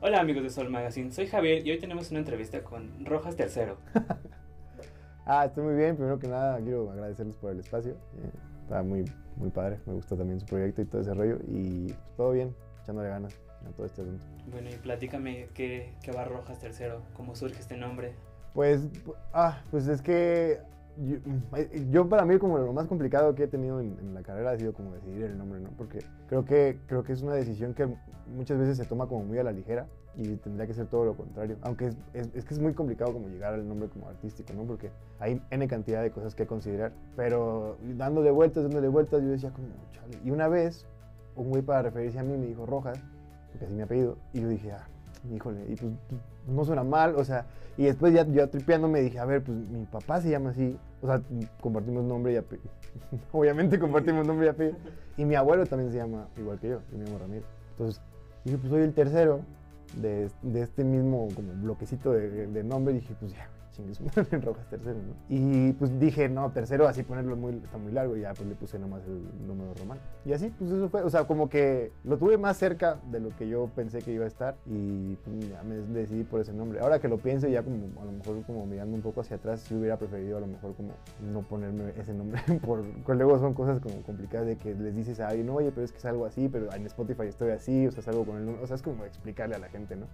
Hola amigos de Sol Magazine, soy Javier y hoy tenemos una entrevista con Rojas Tercero. ah, estoy muy bien. Primero que nada, quiero agradecerles por el espacio. Eh, está muy, muy padre. Me gusta también su proyecto y todo ese rollo. Y pues, todo bien, echándole ganas a todo este asunto. Bueno, y platícame qué, qué va Rojas Tercero, cómo surge este nombre. Pues, ah, pues es que Mm, yo, para mí como lo más complicado que he tenido en, la carrera ha sido como decidir el nombre, ¿no? Porque creo que, creo que es una decisión que muchas veces se toma como muy a la ligera y tendría que ser todo lo contrario. Aunque es, es, que es muy complicado como llegar al nombre como artístico, ¿no? Porque hay N cantidad de cosas que considerar. Pero dándole vueltas, dándole vueltas, yo decía como, chale. Y una vez, un güey para referirse a mí me dijo Rojas, porque así me apellido, y yo dije, ah, híjole, y pues no suena mal, o sea, y después ya yo tripeando me dije, a ver, pues mi papá se llama así, o sea, compartimos nombre y apellido, obviamente compartimos nombre y apellido, y mi abuelo también se llama igual que yo, yo me llamo Ramiro, entonces dije, pues soy el tercero de, de este mismo bloquecito de, de nombre, y dije, pues ya, en Rojas tercero, ¿no? Y pues dije, no, tercero, así ponerlo muy, está muy largo y ya pues le puse nomás el número romano. Y así, pues eso fue, o sea, como que lo tuve más cerca de lo que yo pensé que iba a estar y pues ya me decidí por ese nombre. Ahora que lo pienso ya como a lo mejor como mirando un poco hacia atrás, si hubiera preferido a lo mejor como no ponerme ese nombre por, luego son cosas como complicadas de que les dices a alguien, no, oye, pero es que es algo así, pero en Spotify estoy así, o sea, es algo con el número, o sea, es como explicarle a la gente, ¿no?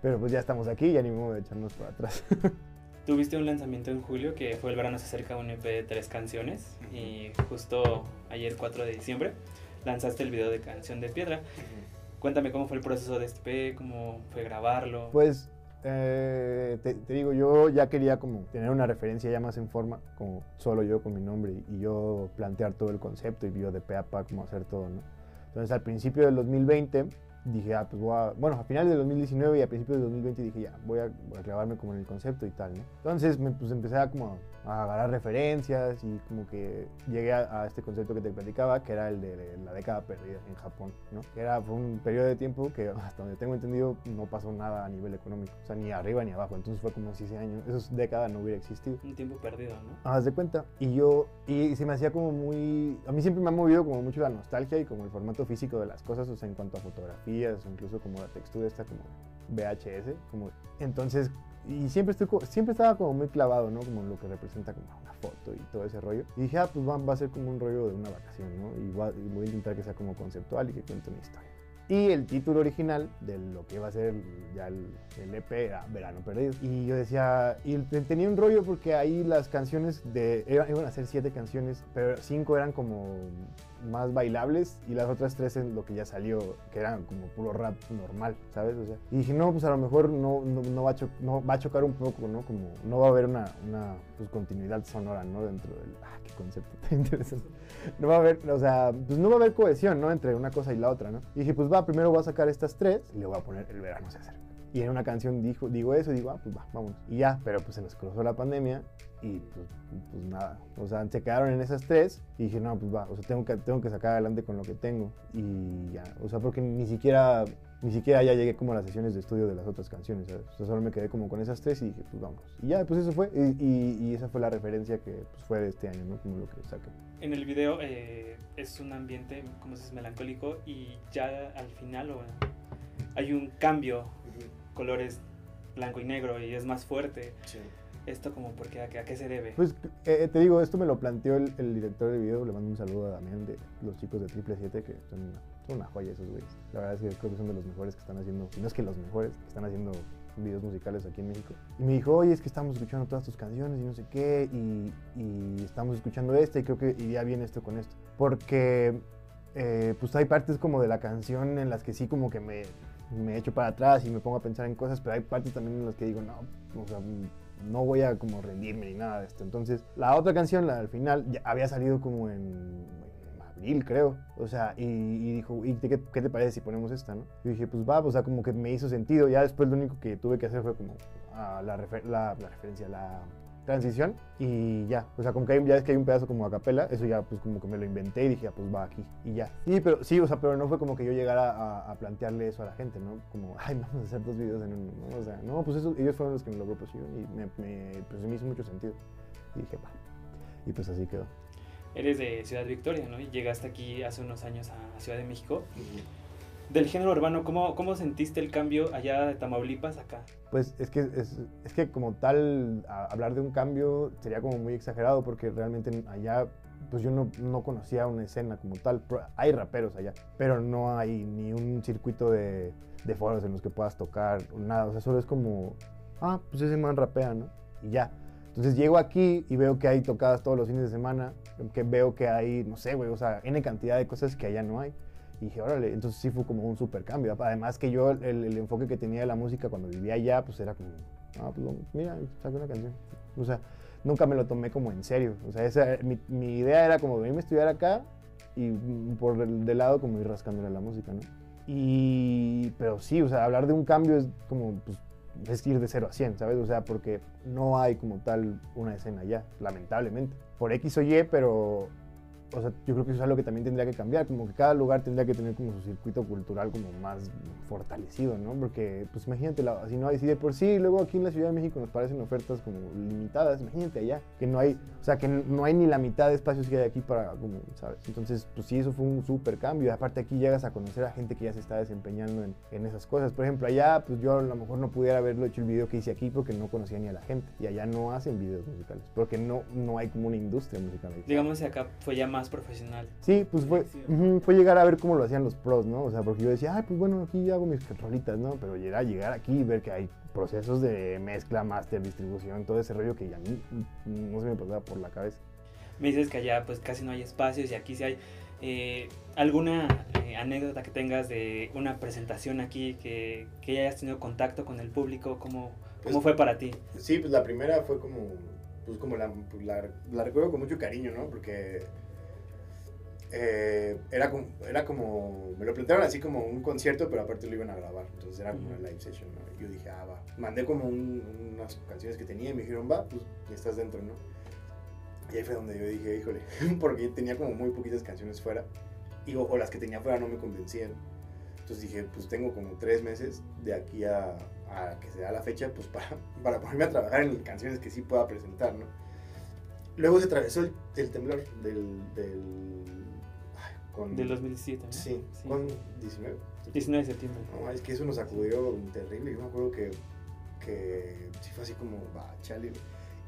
Pero pues ya estamos aquí y modo de echarnos para atrás. Tuviste un lanzamiento en julio que fue El verano se acerca, un EP de tres canciones y justo ayer 4 de diciembre lanzaste el video de Canción de Piedra. Cuéntame cómo fue el proceso de este EP, cómo fue grabarlo. Pues eh, te, digo, yo ya quería como tener una referencia ya más en forma, como solo yo con mi nombre y, yo plantear todo el concepto y video de pe a pa, como hacer todo, ¿no? Entonces al principio del 2020 dije, ah, pues voy a, bueno, a finales de 2019 y a principios de 2020 dije, ya, voy a, voy a clavarme como en el concepto y tal, ¿no? Entonces, me, pues empecé a como a agarrar referencias y como que llegué a, este concepto que te platicaba, que era el de la década perdida en Japón, ¿no? Era, fue un periodo de tiempo que hasta donde tengo entendido no pasó nada a nivel económico, o sea, ni arriba ni abajo, entonces fue como si ese año, esas décadas no hubiera existido. Un tiempo perdido, ¿no? Haz de cuenta. Y yo, y se me hacía como muy, a mí siempre me ha movido como mucho la nostalgia y como el formato físico de las cosas, o sea, en cuanto a fotografías, incluso como la textura está como VHS, como, entonces y siempre, estoy, siempre estaba como muy clavado, ¿no? Como lo que representa como una foto y todo ese rollo. Y dije, ah, pues va, va a ser como un rollo de una vacación, ¿no? Y, voy a intentar que sea como conceptual y que cuente una historia. Y el título original de lo que iba a ser ya el, EP era Verano Perdido. Y yo decía, y tenía un rollo porque ahí las canciones de, iban a ser siete canciones, pero cinco eran como más bailables y las otras tres en lo que ya salió, que eran como puro rap normal, ¿sabes? O sea, y dije, no, pues a lo mejor no, no, va, a no va a chocar un poco, ¿no? Como no va a haber una, una pues, continuidad sonora, ¿no? Dentro del, ah, qué concepto tan interesante. No va a haber, o sea, pues no va a haber cohesión, ¿no? Entre una cosa y la otra, ¿no? Y dije, pues va, primero voy a sacar estas tres y le voy a poner el verano se acerca. Y en una canción dijo, digo eso y digo, ah, pues va, vamos. Y ya, pero pues se nos cruzó la pandemia y pues, pues, nada. O sea, se quedaron en esas tres y dije, no, pues va, o sea, tengo que, tengo que sacar adelante con lo que tengo. Y ya, o sea, porque ni siquiera, ni siquiera ya llegué como a las sesiones de estudio de las otras canciones, ¿sabes? O sea, solo me quedé como con esas tres y dije, pues vamos. Y ya, pues eso fue. Y, y, esa fue la referencia que pues, fue de este año, ¿no? Como lo que saqué. En el video eh, es un ambiente, como se dice, melancólico y ya al final o, hay un cambio colores blanco y negro y es más fuerte. ¿Esto como porque a, qué se debe? Pues eh, te digo, esto me lo planteó el, director de video, le mando un saludo a Damián de los chicos de Triple 7 que son una, joya esos güeyes. La verdad es que creo que son de los mejores que están haciendo, y no es que los mejores, que están haciendo videos musicales aquí en México. Y me dijo, oye, es que estamos escuchando todas tus canciones y no sé qué, y, y estamos escuchando esta y creo que iría bien esto con esto. Porque eh, pues hay partes como de la canción en las que sí como que me, me echo para atrás y me pongo a pensar en cosas, pero hay partes también en las que digo, no, o sea, no voy a como rendirme ni nada de esto. Entonces, la otra canción, la del final, ya había salido como en, abril, creo. O sea, y, dijo, ¿y qué, te parece si ponemos esta, no? Y dije, pues va, o sea, como que me hizo sentido. Ya después lo único que tuve que hacer fue como ah, la, la, la referencia, la transición y ya, o sea, como que hay, ya es que hay un pedazo como a capela, eso ya pues como que me lo inventé y dije, pues va aquí y ya. Sí, pero sí, o sea, pero no fue como que yo llegara a, plantearle eso a la gente, ¿no? Como, ay, vamos a hacer dos videos en uno, ¿no? O sea, no, pues eso, ellos fueron los que me lo propusieron y me, me, pues, me hizo mucho sentido. Y dije, va. Y pues así quedó. eres de Ciudad Victoria, ¿no? Y llegaste aquí hace unos años a Ciudad de México. Del género urbano, ¿cómo, ¿cómo sentiste el cambio allá de Tamaulipas acá? Pues es que, es, que como tal, hablar de un cambio sería como muy exagerado porque realmente allá, pues yo no, no conocía una escena como tal. Hay raperos allá, pero no hay ni un circuito de, de foros en los que puedas tocar, nada. O sea, solo es como, ah, pues ese man rapea, ¿no? Y ya. Entonces llego aquí y veo que hay tocadas todos los fines de semana, que veo que hay, no sé, güey, o sea, N cantidad de cosas que allá no hay. Y dije, órale, entonces sí fue como un super cambio. Además que yo, el, el enfoque que tenía de la música cuando vivía allá, pues era como, ah, pues mira, saqué una canción. O sea, nunca me lo tomé como en serio. O sea, esa, mi, mi idea era como venirme a estudiar acá y por el de lado como ir rascándole a la música, ¿no? Y, pero sí, o sea, hablar de un cambio es como, pues, es ir de 0 a 100, ¿sabes? O sea, porque no hay como tal una escena allá, lamentablemente. Por X o Y, pero o sea, yo creo que eso es algo que también tendría que cambiar, como que cada lugar tendría que tener como su circuito cultural como más fortalecido, ¿no? Porque, pues imagínate, si no hay, si de por sí, luego aquí en la Ciudad de México nos parecen ofertas como limitadas, imagínate allá, que no hay, o sea, que no hay ni la mitad de espacios que hay aquí para, como, ¿sabes? Entonces, pues sí, eso fue un súper cambio, aparte aquí llegas a conocer a gente que ya se está desempeñando en, en esas cosas, por ejemplo, allá, pues yo a lo mejor no pudiera haberlo hecho el video que hice aquí porque no conocía ni a la gente, y allá no hacen videos musicales, porque no, no hay como una industria musical. Digamos que acá fue ya más profesional. Sí, pues fue, fue llegar a ver cómo lo hacían los pros, ¿no? O sea, porque yo decía, ay, pues bueno, aquí hago mis rolitas, ¿no? Pero llegar, llegar aquí y ver que hay procesos de mezcla, máster, distribución, todo ese rollo que a mí no se me pasaba por la cabeza. Me dices que allá pues casi no hay espacios y aquí sí hay. Eh, ¿Alguna eh, anécdota que tengas de una presentación aquí que, que hayas tenido contacto con el público? ¿Cómo, Pues- cómo fue para ti? Sí, pues la primera fue como, pues como la, pues, la, la recuerdo con mucho cariño, ¿no? Porque eh, era, como, era como, me lo plantearon así como un concierto, pero aparte lo iban a grabar, entonces era como una live session, ¿no? Yo dije, ah, va. Mandé como un- unas canciones que tenía y me dijeron, va, pues ya estás dentro, ¿no? Y ahí fue donde yo dije, híjole, porque tenía como muy poquitas canciones fuera, y, o, o las que tenía fuera no me convencían. Entonces dije, pues tengo como tres meses de aquí a, a que se da la fecha, pues para, para ponerme a trabajar en canciones que sí pueda presentar, ¿no? Luego se atravesó el, el temblor del... del con, Del 2017, ¿no? Sí, con 19. 19 de septiembre. No, es que eso nos sacudió terrible. Yo me acuerdo que, que sí fue así como, va, chale.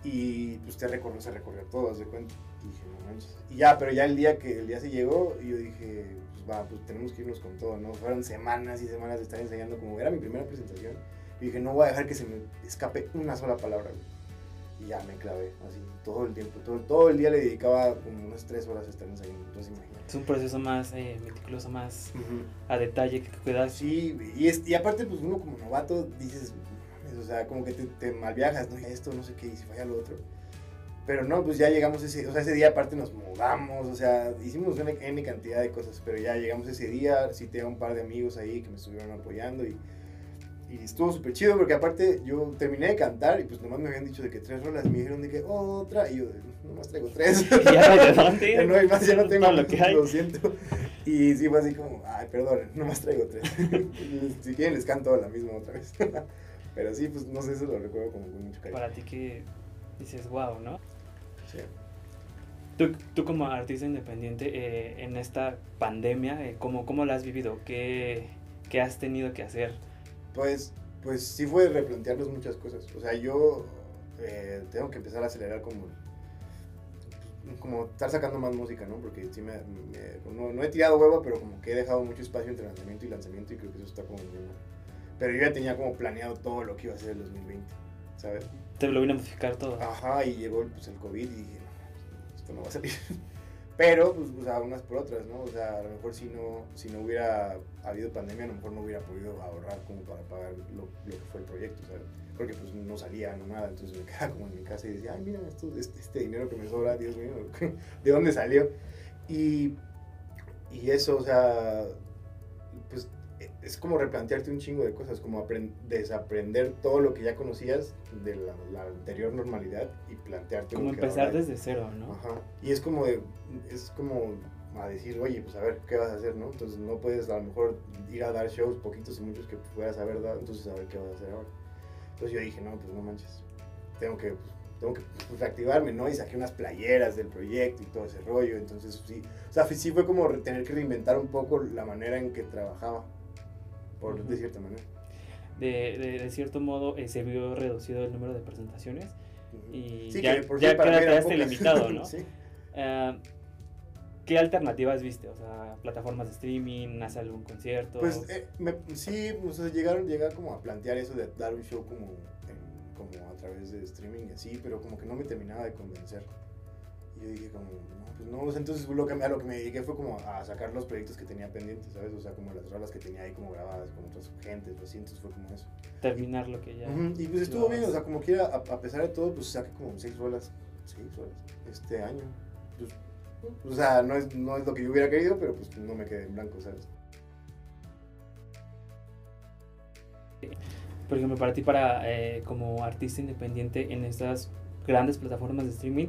Y pues te recorrió, se recorrió todo, haz de cuenta. Y dije, no manches. Y ya, pero ya el día que el día se llegó, yo dije, pues va, pues tenemos que irnos con todo, ¿no? Fueron semanas y semanas de estar enseñando, como era mi primera presentación. Y dije, no voy a dejar que se me escape una sola palabra, güey. Y ya me clavé, así, todo el tiempo. Todo, todo el día le dedicaba como unas tres horas a estar ensayando. Entonces, imagínate. Es un proceso más eh, meticuloso, más a detalle que cuidas. Sí, y, es, y aparte, pues uno como novato dices, o sea, como que te, te malviajas, ¿no? Esto, no sé qué, y si falla lo otro. Pero no, pues ya llegamos ese, o sea, ese día aparte nos mudamos, o sea, hicimos una N cantidad de cosas, pero ya llegamos ese día, cité a un par de amigos ahí que me estuvieron apoyando y, y estuvo súper chido porque aparte yo terminé de cantar y pues nomás me habían dicho de que tres rolas, me dijeron de que otra, y yo, nomás traigo tres. Ya. Ya no hay más, ya no tengo lo que hay. Lo siento. Y sí fue así como, ay, perdón, nomás traigo tres. si quieren les canto la misma otra vez. Pero sí, pues no sé, eso lo recuerdo como con mucho cariño. Para ti que dices, wow, ¿no? Sí. Tú, tú como artista independiente eh, en esta pandemia, eh, ¿cómo, ¿cómo la has vivido? ¿Qué, ¿Qué has tenido que hacer? Pues, pues sí fue replantearnos muchas cosas. O sea, yo eh, tengo que empezar a acelerar como como estar sacando más música, ¿no? Porque sí me, me- no, no he tirado huevo, pero como que he dejado mucho espacio entre lanzamiento y lanzamiento y creo que eso está como muy mal. Pero yo ya tenía como planeado todo lo que iba a ser el 2020, ¿sabes? Te lo vine a modificar todo. Ajá, y llegó pues, el COVID y dije, esto no va a salir. Pero, pues, o sea, unas por otras, ¿no? O sea, a lo mejor si no, si no hubiera habido pandemia, a lo mejor no hubiera podido ahorrar como para pagar lo, que fue el proyecto, ¿sabes? Porque pues no salía, no nada, entonces me quedaba como en mi casa y decía, ay, mira, esto, este, este dinero que me sobra, Dios mío, ¿de dónde salió? Y, y eso, o sea, pues es como replantearte un chingo de cosas, como apren- desaprender todo lo que ya conocías de la, la anterior normalidad y plantearte como empezar desde cero, ¿no? Ajá. Y es como de, es como a decir, oye, pues a ver qué vas a hacer, ¿no? Entonces no puedes a lo mejor ir a dar shows, poquitos o muchos que puedas haber dado, entonces a ver qué vas a hacer ahora. Entonces yo dije, no, pues no manches, tengo que, pues, tengo que pues, reactivarme, ¿no? Y saqué unas playeras del proyecto y todo ese rollo, entonces sí, o sea, sí fue como tener que reinventar un poco la manera en que trabajaba, por de cierta manera. De, de, de cierto modo eh, se vio reducido el número de presentaciones y Sí, ya, que por ya quedaste limitado, ¿no? sí. Ah, ¿Qué alternativas viste? O sea, plataformas de streaming, hace algún concierto. Pues eh, me- sí, o sea, llegaron, llegar como a plantear eso de dar un show como, en- como a través de streaming y así, pero como que no me terminaba de convencer. Y yo dije como, no, pues no, entonces lo que, a lo que me dediqué fue como a sacar los proyectos que tenía pendientes, ¿sabes? O sea, como las rolas que tenía ahí como grabadas con otras gentes, entonces fue como eso. terminar lo que ya. Y pues estuvo bien, o sea, como quiera, a, a pesar de todo, pues saqué como seis rolas, seis rolas este año. Pues, o sea, no es, no es lo que yo hubiera querido, pero pues no me quedé en blanco, ¿sabes? Por ejemplo, para ti, para eh, como artista independiente en estas grandes plataformas de streaming,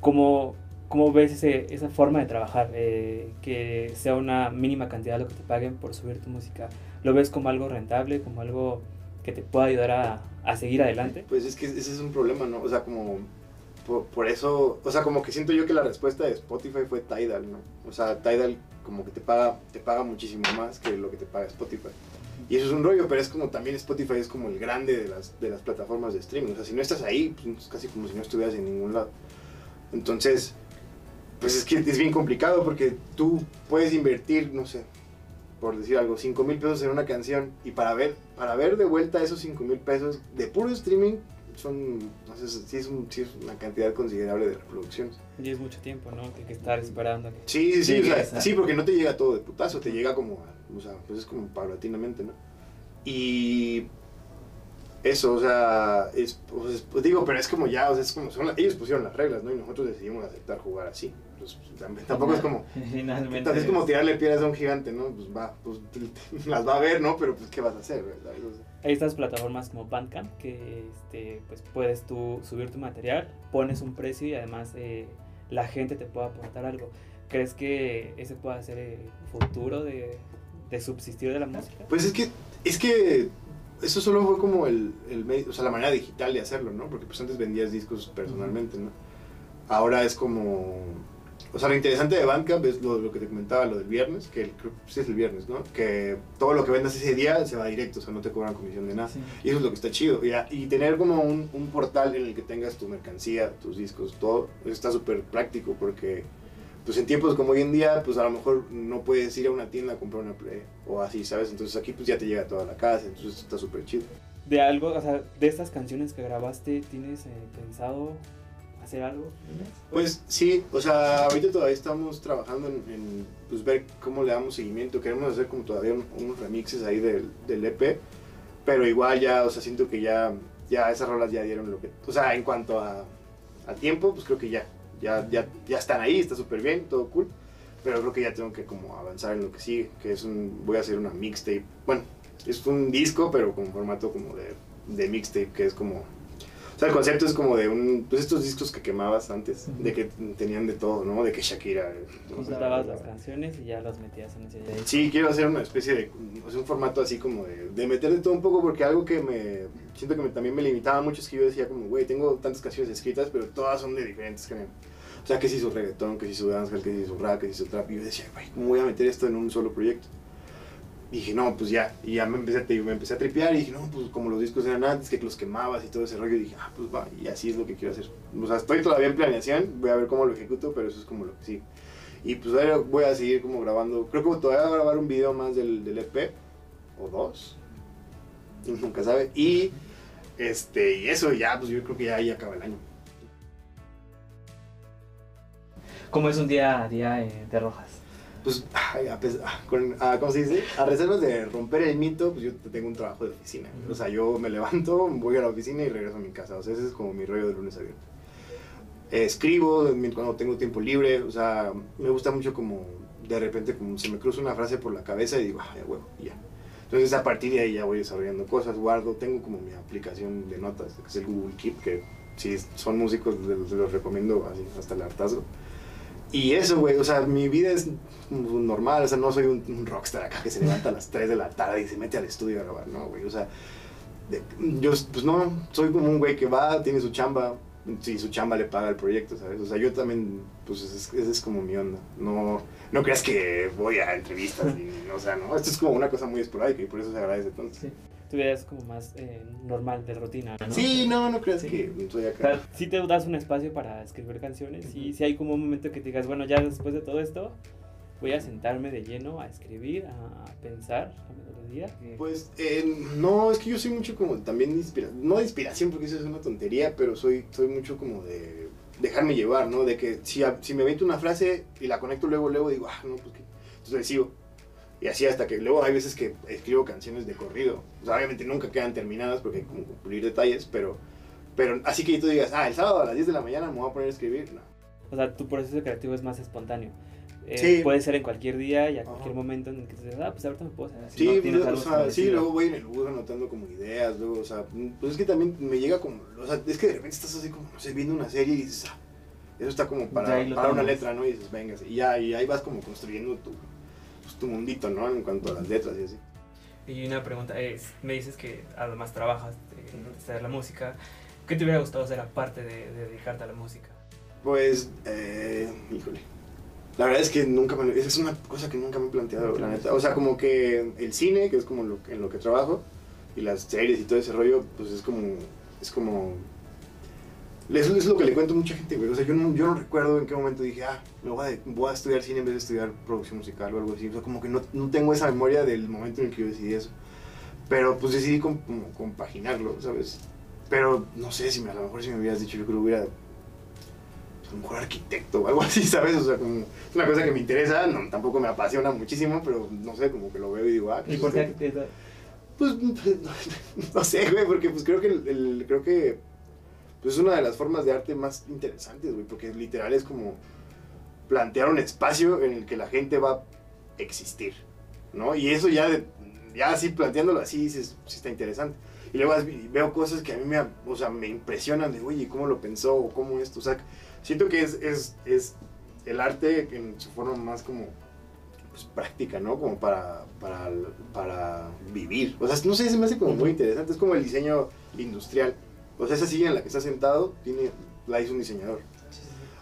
¿cómo, cómo ves ese, esa forma de trabajar? Eh, que sea una mínima cantidad lo que te paguen por subir tu música. ¿Lo ves como algo rentable, como algo que te pueda ayudar a, a seguir adelante? Pues es que ese es un problema, ¿no? O sea, como por, por eso, o sea, como que siento yo que la respuesta de Spotify fue Tidal, ¿no? O sea, Tidal como que te paga, te paga muchísimo más que lo que te paga Spotify. Y eso es un rollo, pero es como también Spotify es como el grande de las, de las plataformas de streaming. O sea, si no estás ahí, pues es casi como si no estuvieras en ningún lado. Entonces, pues es que es bien complicado porque tú puedes invertir, no sé, por decir algo, 5 mil pesos en una canción y para ver, para ver de vuelta esos 5 mil pesos de puro streaming son, no sé, sí es, un- sí es una cantidad considerable de reproducciones. Y es mucho tiempo, ¿no? Que hay que estar esperando. que- Sí, sí, sí, Sí, o sea, exacto. sí, porque no te llega todo de putazo, te llega como, o sea, pues es como paulatinamente, ¿no? Y eso, o sea, es, pues, pues digo, pero es como ya, o sea, es como, son la- ellos pusieron las reglas, ¿no? Y nosotros decidimos aceptar jugar así. Pues, también- tampoco es como, Finalmente. entonces es como tirarle piedras a un gigante, ¿no? Pues va, pues las va a ver, ¿no? Pero pues, ¿qué vas a hacer, verdad? O sea, Hay estas plataformas como Bandcamp que este, pues puedes tú subir tu material, pones un precio y además eh, la gente te puede aportar algo. ¿Crees que ese pueda ser el futuro de, de subsistir de la música? Pues es que, es que eso solo fue como el, el o sea, la manera digital de hacerlo, ¿no? Porque pues antes vendías discos personalmente, ¿no? Ahora es como, o sea, lo interesante de Bandcamp es lo, lo que te comentaba, lo del viernes, que el, creo que sí es el viernes, ¿no? Que todo lo que vendas ese día se va directo, o sea, no te cobran comisión de nada. Sí. Y eso es lo que está chido. Y, a- y tener como un, un portal en el que tengas tu mercancía, tus discos, todo, eso está súper práctico porque pues en tiempos como hoy en día, pues a lo mejor no puedes ir a una tienda a comprar una Play o así, ¿sabes? Entonces aquí pues ya te llega toda la casa, entonces esto está súper chido. De algo, o sea, de estas canciones que grabaste, ¿tienes eh, pensado hacer algo? Pues sí, o sea, ahorita todavía estamos trabajando en, en, pues, ver cómo le damos seguimiento. Queremos hacer como todavía un- unos remixes ahí del, del EP, pero igual ya, o sea, siento que ya, ya esas rolas ya dieron lo que... O sea, en cuanto a, a tiempo, pues creo que ya, ya, ya, ya están ahí, está súper bien, todo cool. Pero creo que ya tengo que como avanzar en lo que sigue, que es un... Voy a hacer una mixtape. Bueno, es un disco, pero con formato como de, de mixtape, que es como... O sea, el concepto es como de un... Pues estos discos que quemabas antes, de que tenían de todo, ¿no? De que Shakira... eh, Consultabas las canciones y ya las metías en ese. Sí, quiero hacer una especie de, o sea, un formato así como de, de meter de todo un poco porque algo que me, siento que me- también me limitaba mucho es que yo decía como, güey, tengo tantas canciones escritas, pero todas son de diferentes géneros. O sea, que si hizo reggaetón, que si hizo dancehall, que si hizo rap, que si hizo trap, y yo decía, güey, ¿cómo voy a meter esto en un solo proyecto? Y dije, no, pues ya, y ya me empecé, a, me empecé a tripear y dije, no, pues como los discos eran antes, que los quemabas y todo ese rollo, y dije, ah, pues va, y así es lo que quiero hacer. O sea, estoy todavía en planeación, voy a ver cómo lo ejecuto, pero eso es como lo que sí. Y pues voy a seguir como grabando, creo que todavía voy a grabar un video más del, del EP, o dos, nunca sabe, y este, y eso ya, pues yo creo que ya ahí acaba el año. ¿Cómo es un día a día eh, de Rojas? Pues, ay, a pes- ah, con, ah, ¿cómo se dice? A reservas de romper el mito, pues yo tengo un trabajo de oficina. O sea, yo me levanto, voy a la oficina y regreso a mi casa. O sea, ese es como mi rollo de lunes a viernes. Eh, escribo cuando tengo tiempo libre. O sea, me gusta mucho como de repente como se me cruza una frase por la cabeza y digo, ya huevo, y ya. Entonces a partir de ahí ya voy desarrollando cosas, guardo, tengo como mi aplicación de notas, que es el Google Keep, que si son músicos los recomiendo así hasta el hartazgo. Y eso, güey, o sea, mi vida es normal, o sea, no soy un, rockstar acá que se levanta a las 3 de la tarde y se mete al estudio a grabar, no, güey, o sea, yo, pues no, soy como un güey que va, tiene su chamba, si su chamba le paga el proyecto, ¿sabes? O sea, yo también, pues es- esa es como mi onda. No, no creas que voy a entrevistas, y, o sea, no, esto es como una cosa muy esporádica y por eso se agradece tanto. Sí. Tu vida es como más eh, normal, de rutina, ¿no? Sí, no, no creas Sí. que O acá. sea, sí te das un espacio para escribir canciones y si hay como un momento que te digas, bueno, ya después de todo esto, voy a sentarme de lleno a escribir, a pensar la melodía. Pues eh, no, es que yo soy mucho como también de inspiración, no de inspiración porque eso es una tontería, pero soy, soy mucho como de dejarme llevar, ¿no? De que si, a- si me invento una frase y la conecto luego, luego digo, ah, no, pues que, entonces sigo. Y así hasta que luego hay veces que escribo canciones de corrido. O sea, obviamente nunca quedan terminadas porque hay que pulir detalles, pero, pero así que tú digas, ah, el sábado a las 10 de la mañana me voy a poner a escribir, no. O sea, tu proceso creativo es más espontáneo. Eh, Sí. Puede ser en cualquier día y a Ajá. cualquier momento en el que te digas, ah, pues ahorita me puedo hacer así. Sí, ¿no? Pues, o sea, sí, luego voy en el bus anotando como ideas, luego, o sea, pues es que también me llega como, o sea, es que de repente estás así como, no sé, viendo una serie y dices, ah, eso está como para, para una letra, ¿no? Y dices, venga, y ya, y ahí vas como construyendo tu, pues, tu mundito, ¿no? En cuanto a las letras y así. Y una pregunta es, me dices que además trabajas en hacer la música. ¿Qué te hubiera gustado hacer aparte de, de dedicarte a la música? Pues, eh, híjole. La verdad es que nunca me, esa es una cosa que nunca me he planteado, la neta. O sea, como que el cine, que es como lo, en lo que trabajo, y las series y todo ese rollo, pues es como, es como, es, es lo que le cuento a mucha gente, güey. O sea, yo no, yo no recuerdo en qué momento dije, ah, me voy a, voy a estudiar cine en vez de estudiar producción musical o algo así. O sea, como que no, no tengo esa memoria del momento en el que yo decidí eso. Pero pues decidí com- como compaginarlo, ¿sabes? Pero no sé si me, a lo mejor si me hubieras dicho, yo creo que hubiera a lo mejor arquitecto o algo así, ¿sabes? O sea, como es una cosa que me interesa, no, tampoco me apasiona muchísimo, pero no sé, como que lo veo y digo, ah, ¿Y pues, por qué arquitecto? Pues, no sé, güey, porque pues creo que el, el- creo que pues es una de las formas de arte más interesantes, güey, porque literal es como plantear un espacio en el que la gente va a existir, ¿no? Y eso ya, de- ya así planteándolo así, dices, sí está interesante. Y luego veo cosas que a mí me, o sea, me impresionan de, oye, ¿cómo lo pensó? o ¿Cómo esto? O sea, siento que es, es, es el arte en su forma más como pues, práctica, ¿no? Como para, para, para vivir. O sea, no sé, se me hace como muy interesante. Es como el diseño industrial. O sea, esa silla en la que está sentado tiene, la hizo un diseñador.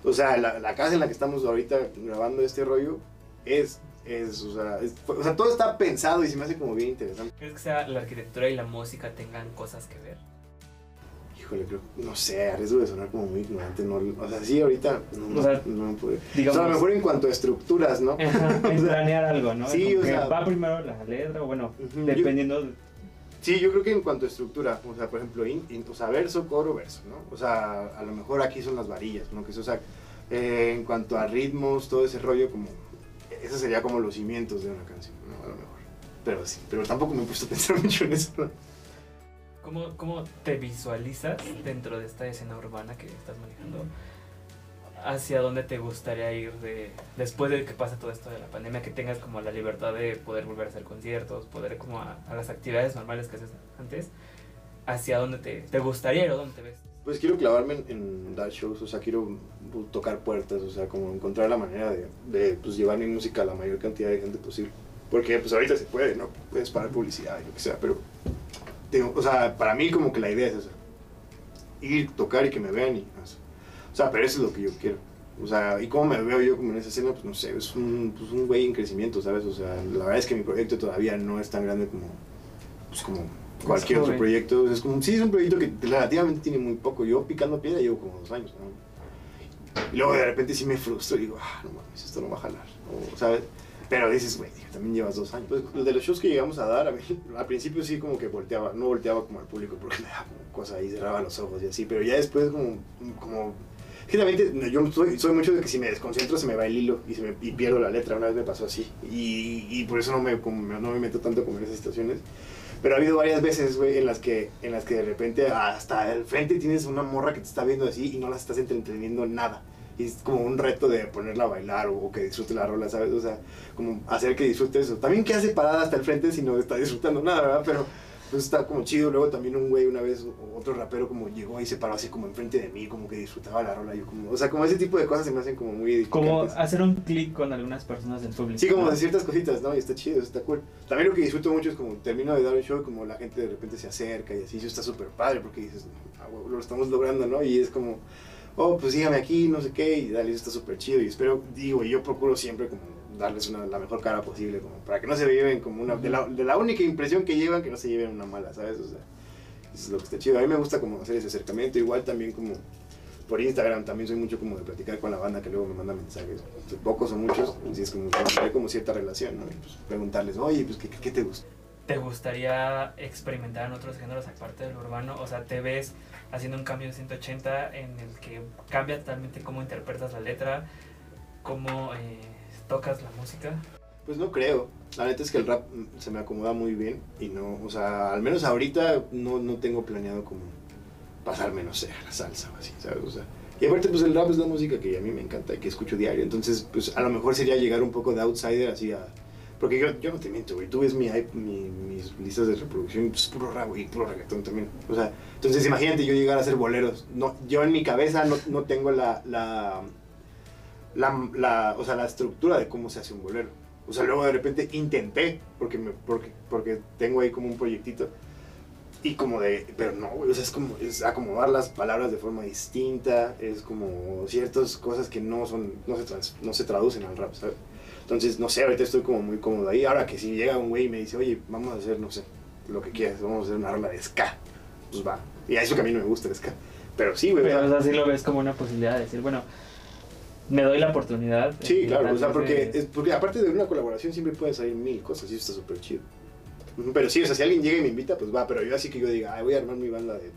O sea, la, la casa en la que estamos ahorita grabando este rollo es, es, o sea, es- o sea, todo está pensado y se me hace como bien interesante. ¿Crees que sea la arquitectura y la música tengan cosas que ver? Híjole, creo, no sé, a riesgo de sonar como muy ignorante, no, o sea, sí, ahorita no, O sea, no, no puede. Digamos, o sea, a lo mejor en cuanto a estructuras, ¿no? Ajá, en planear algo, ¿no? Sí, Como o sea- va primero la letra, o bueno, dependiendo. de- Sí, yo creo que en cuanto a estructura, o sea, por ejemplo, in- verso, coro, verso, ¿no? O sea, a lo mejor aquí son las varillas, ¿no? Que eso, o sea, eh, en cuanto a ritmos, todo ese rollo, como, eso sería como los cimientos de una canción, ¿no? A lo mejor. Pero sí, pero tampoco me he puesto a pensar mucho en eso. ¿Cómo, ¿Cómo te visualizas dentro de esta escena urbana que estás manejando? ¿Hacia dónde te gustaría ir de, después de que pase todo esto de la pandemia? Que tengas como la libertad de poder volver a hacer conciertos, poder como a, las actividades normales que haces antes. ¿Hacia dónde te, te gustaría ir o dónde te ves? Pues quiero clavarme en, en dar shows, o sea, quiero tocar puertas, o sea, como encontrar la manera de, de, pues, llevar mi música a la mayor cantidad de gente posible. Porque pues ahorita se puede, ¿no? Puedes pagar publicidad y lo que sea, pero, tengo, o sea, para mí como que la idea es esa. Ir, tocar y que me vean y eso. O sea, pero eso es lo que yo quiero. O sea, ¿y cómo me veo yo como en esa escena? Pues no sé, es un, pues, un güey en crecimiento, ¿sabes? O sea, la verdad es que mi proyecto todavía no es tan grande como, pues como cualquier otro proyecto. Es como, sí, es un proyecto que relativamente tiene muy poco. Yo picando piedra llevo como dos años, ¿no? Y luego de repente sí me frustro y digo, ah, no mames, esto no va a jalar. O, ¿sabes? Pero dices, güey, también llevas dos años. Pues lo de los shows que llegamos a dar, a mí, al principio sí como que volteaba, no volteaba como al público porque me daba como cosa y cerraba los ojos y así, pero ya después como, como es que también te- yo soy, soy mucho de que si me desconcentro se me va el hilo y, se me, y pierdo la letra. Una vez me pasó así. Y, y por eso no me, como, no me meto tanto como en esas situaciones. Pero ha habido varias veces, güey, en las que en las que de repente hasta el frente tienes una morra que te está viendo así y no la estás entreteniendo en nada. Y es como un reto de ponerla a bailar o, o que disfrute la rola, ¿sabes? O sea, como hacer que disfrute eso. También que hace parada hasta el frente si no está disfrutando nada, ¿verdad? Pero, Pues está como chido. Luego también un güey una vez, otro rapero como llegó y se paró así como enfrente de mí, como que disfrutaba la rola. Yo como, o sea, como ese tipo de cosas se me hacen como muy Como hacer un clic con algunas personas del público. Sí, como de ciertas cositas, ¿no? Y está chido, está cool. También lo que disfruto mucho es como termino de dar un show y como la gente de repente se acerca y así, eso está súper padre porque dices, ah, lo estamos logrando, ¿no? Y es como, oh, pues sígame aquí, no sé qué, y dale, eso está súper chido. Y espero, digo, y yo procuro siempre como darles una, la mejor cara posible, como para que no se lleven como una, de la, de la única impresión que llevan, que no se lleven una mala, ¿sabes? O sea, eso es lo que está chido. A mí me gusta como hacer ese acercamiento, igual también como por Instagram también soy mucho como de platicar con la banda que luego me manda mensajes. Pocos o muchos, así es como hay como cierta relación, ¿no? Y, pues, preguntarles, oye, pues, ¿qué, qué te gusta? ¿Te gustaría experimentar en otros géneros aparte del urbano? O sea, ¿te ves haciendo un cambio de 180 en el que cambia totalmente cómo interpretas la letra, cómo eh, tocas la música? Pues no creo. La neta es que el rap mm, se me acomoda muy bien y no, o sea, al menos ahorita no, no tengo planeado como pasarme, no sé, a la salsa o así, ¿sabes? O sea, y aparte, pues el rap es la música que a mí me encanta y que escucho diario. Entonces, pues a lo mejor sería llegar un poco de outsider así a... Porque yo, yo no te miento, güey. Tú ves mi, mi- mis listas de reproducción y pues puro rap y puro reggaetón también. O sea, entonces imagínate yo llegar a hacer boleros. No, yo en mi cabeza no, no tengo la, la, la, la, o sea, la estructura de cómo se hace un bolero. O sea, luego de repente intenté, porque, me, porque, porque tengo ahí como un proyectito. Y como de, pero no, güey, o sea, es como, es acomodar las palabras de forma distinta, es como ciertas cosas que no son, no se, trans- no se traducen al rap, ¿sabes? Entonces, no sé, ahorita estoy como muy cómodo ahí. Ahora que si llega un güey y me dice, oye, vamos a hacer, no sé, lo que quieras, vamos a hacer una rola de ska, pues va. Y a eso que a mí no me gusta el ska. Pero sí, güey, Pero o sea, sí lo ves como una posibilidad de decir, bueno, me doy la oportunidad. Sí, claro, o sea, porque, de- es, porque aparte de una colaboración siempre pueden salir mil cosas y eso está súper chido. Pero sí, o sea, si alguien llega y me invita, pues va, pero yo así que yo diga, Ay, voy a armar mi banda de,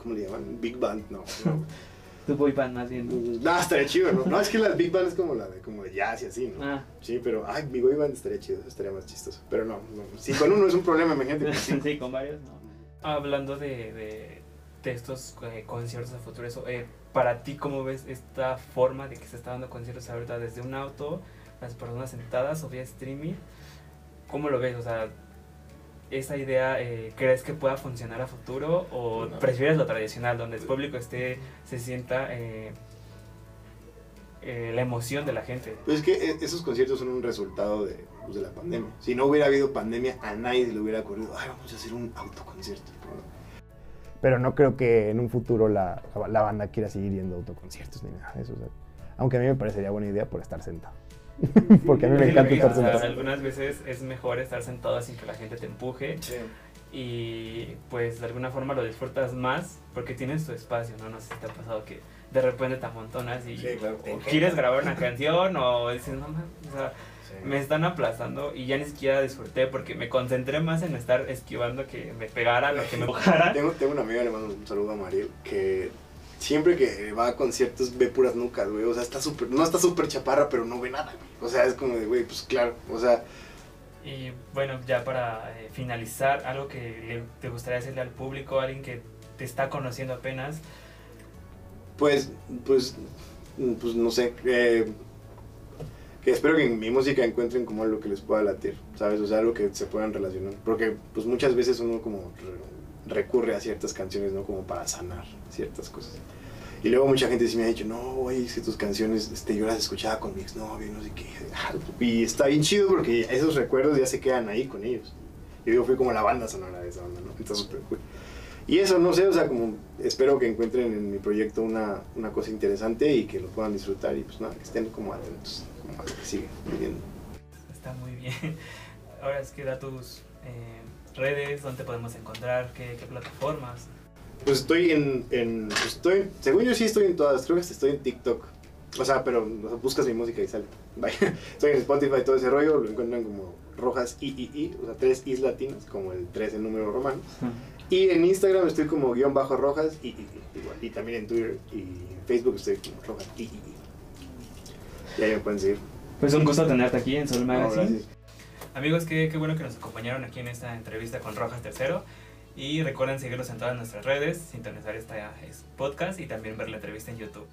¿cómo le llaman? Big Band, no. no. Tu boy band más bien. ¿no? No, estaría chido, ¿no? No, es que la Big Band es como la de, como de jazz y así, ¿no? Ah, Sí, pero, ay, mi boy band estaría chido, estaría más chistoso. Pero no, no. Si con uno es un problema, imagínate. sí. sí, con varios, ¿no? Hablando de, de, de estos eh, conciertos a futuro, eso, eh, para ti, ¿cómo ves esta forma de que se está dando conciertos ahorita desde un auto, las personas sentadas o vía streaming? ¿Cómo lo ves? O sea, ¿esa idea eh, crees que pueda funcionar a futuro o No. prefieres lo tradicional, donde el público esté, se sienta eh, eh, la emoción de la gente? Pues es que esos conciertos son un resultado de, pues, de la pandemia. Si no hubiera habido pandemia, a nadie se le hubiera ocurrido, ay, vamos a hacer un autoconcierto. Pero no creo que en un futuro la, la banda quiera seguir yendo a autoconciertos ni nada de eso. o sea, aunque a mí me parecería buena idea por estar sentado. Porque a mí me Sí, encanta lo estar dices, o sea, sentado. algunas veces es mejor estar sentado sin que la gente te empuje y pues de alguna forma lo disfrutas más porque tienes tu espacio, ¿no? No sé si te ha pasado que de repente te amontonas y Sí, claro. o quieres grabar una canción o dices, no, mames", o sea, me están aplastando y ya ni siquiera disfruté porque me concentré más en estar esquivando que me pegaran o que me empujaran. Tengo, tengo una amiga, le mando un saludo a Mariel, que siempre que va a conciertos ve puras nucas, güey. O sea, está súper, no está súper chaparra, pero no ve nada, güey. O sea, es como de, güey, pues claro. O sea, Y bueno, ya para eh, finalizar, algo que le- te gustaría decirle al público, alguien que te está conociendo apenas, pues, pues, pues no sé. eh, que espero que en mi música encuentren como algo que les pueda latir, ¿sabes? O sea, algo que se puedan relacionar. Porque, pues muchas veces uno como recurre a ciertas canciones, ¿no? Como para sanar ciertas cosas. Y luego mucha gente sí me ha dicho, no, güey, es tus canciones, este, yo las escuchaba con mi exnovio, no sé qué. Y está bien chido porque esos recuerdos ya se quedan ahí con ellos. Yo digo, fui como la banda sonora de esa banda, ¿no? Súper cool. Y eso, no sé, o sea, como espero que encuentren en mi proyecto una, una cosa interesante y que lo puedan disfrutar y pues nada, que estén como atentos, como a lo que viviendo. está muy bien. Ahora es que da tus eh, redes, dónde te podemos encontrar, qué, qué plataformas. Pues estoy en, en estoy, según yo sí estoy en todas, creo que estoy en TikTok. O sea, pero o sea, buscas mi música y sale. Vaya. Estoy en Spotify y todo ese rollo, lo encuentran como Rojas III, o sea, tres Is latinas, como el 3 en número romano. Y en Instagram estoy como guion bajo Rojas y, igual. Y también en Twitter y en Facebook estoy como Rojas III. Y ahí me pueden seguir. Pues un gusto tenerte aquí en Sol Magazine. Amigos, qué, qué bueno que nos acompañaron aquí en esta entrevista con Rojas Tercero. Y recuerden seguirnos en todas nuestras redes, sintonizar esta es podcast y también ver la entrevista en YouTube.